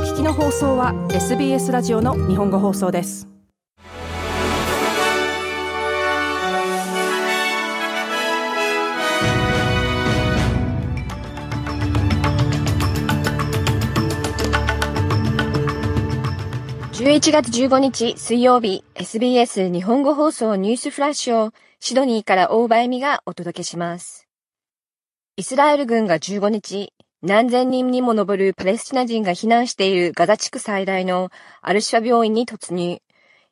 聞きの放送は SBS ラジオの日本語放送です11月15日水曜日 SBS 日本語放送ニュースフラッシュをシドニーから大場恵美がお届けします。イスラエル軍が15日、何千人にも上るパレスチナ人が避難しているガザ地区最大のアルシファ病院に突入。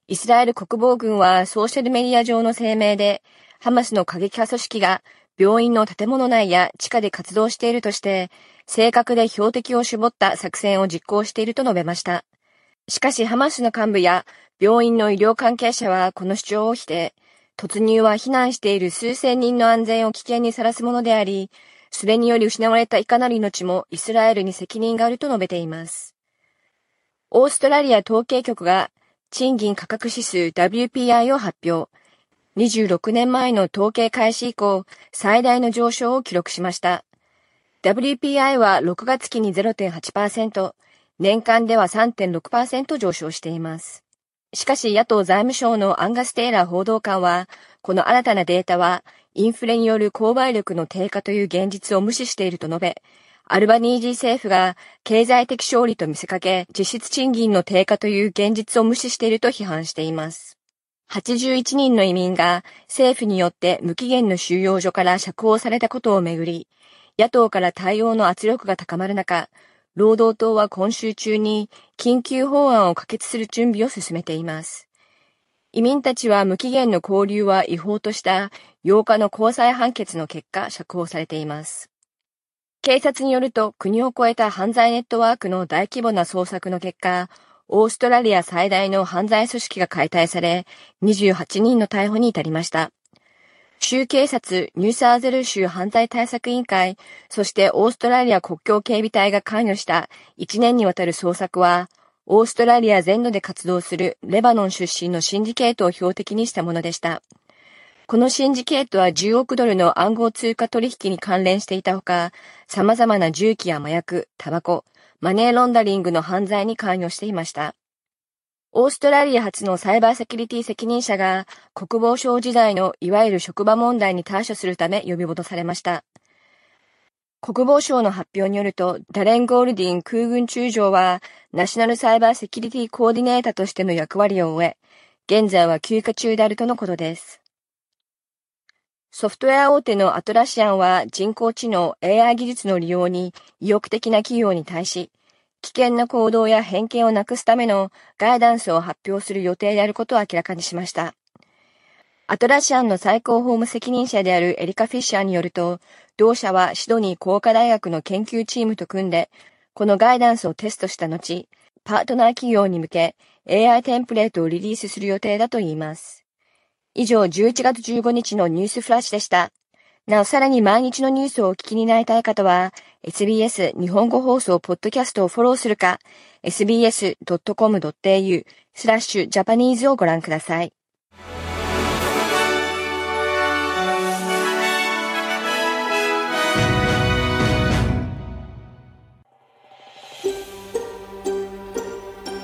イスラエル国防軍はソーシャルメディア上の声明で、ハマスの過激派組織が病院の建物内や地下で活動しているとして、正確で標的を絞った作戦を実行していると述べました。しかしハマスの幹部や病院の医療関係者はこの主張を否定、突入は避難している数千人の安全を危険にさらすものであり、それにより失われたいかなる命もイスラエルに責任があると述べています。オーストラリア統計局が賃金価格指数 WPI を発表。26年前の統計開始以降、最大の上昇を記録しました。WPI は6月期に0.8%、年間では3.6%上昇しています。しかし野党財務省のアンガス・テイラー報道官は、この新たなデータはインフレによる購買力の低下という現実を無視していると述べ、アルバニージー政府が経済的勝利と見せかけ、実質賃金の低下という現実を無視していると批判しています。81人の移民が政府によって無期限の収容所から釈放されたことをめぐり、野党から対応の圧力が高まる中、労働党は今週中に緊急法案を可決する準備を進めています。移民たちは無期限の交流は違法とした8日の交際判決の結果釈放されています。警察によると国を越えた犯罪ネットワークの大規模な捜索の結果、オーストラリア最大の犯罪組織が解体され、28人の逮捕に至りました。州警察、ニューサーゼル州犯罪対策委員会、そしてオーストラリア国境警備隊が関与した1年にわたる捜索は、オーストラリア全土で活動するレバノン出身のシンジケートを標的にしたものでした。このシンジケートは10億ドルの暗号通貨取引に関連していたほか、様々な銃器や麻薬、タバコ、マネーロンダリングの犯罪に関与していました。オーストラリア初のサイバーセキュリティ責任者が国防省時代のいわゆる職場問題に対処するため呼び戻されました。国防省の発表によると、ダレン・ゴールディン空軍中将は、ナショナルサイバーセキュリティコーディネーターとしての役割を終え、現在は休暇中であるとのことです。ソフトウェア大手のアトラシアンは人工知能 AI 技術の利用に意欲的な企業に対し、危険な行動や偏見をなくすためのガイダンスを発表する予定であることを明らかにしました。アトラシアンの最高法務責任者であるエリカ・フィッシャーによると、同社はシドニー工科大学の研究チームと組んで、このガイダンスをテストした後、パートナー企業に向け AI テンプレートをリリースする予定だといいます。以上、11月15日のニュースフラッシュでした。なお、さらに毎日のニュースをお聞きになりたい方は、SBS 日本語放送ポッドキャストをフォローするか、sbs.com.au スラッシュジャパニーズをご覧ください。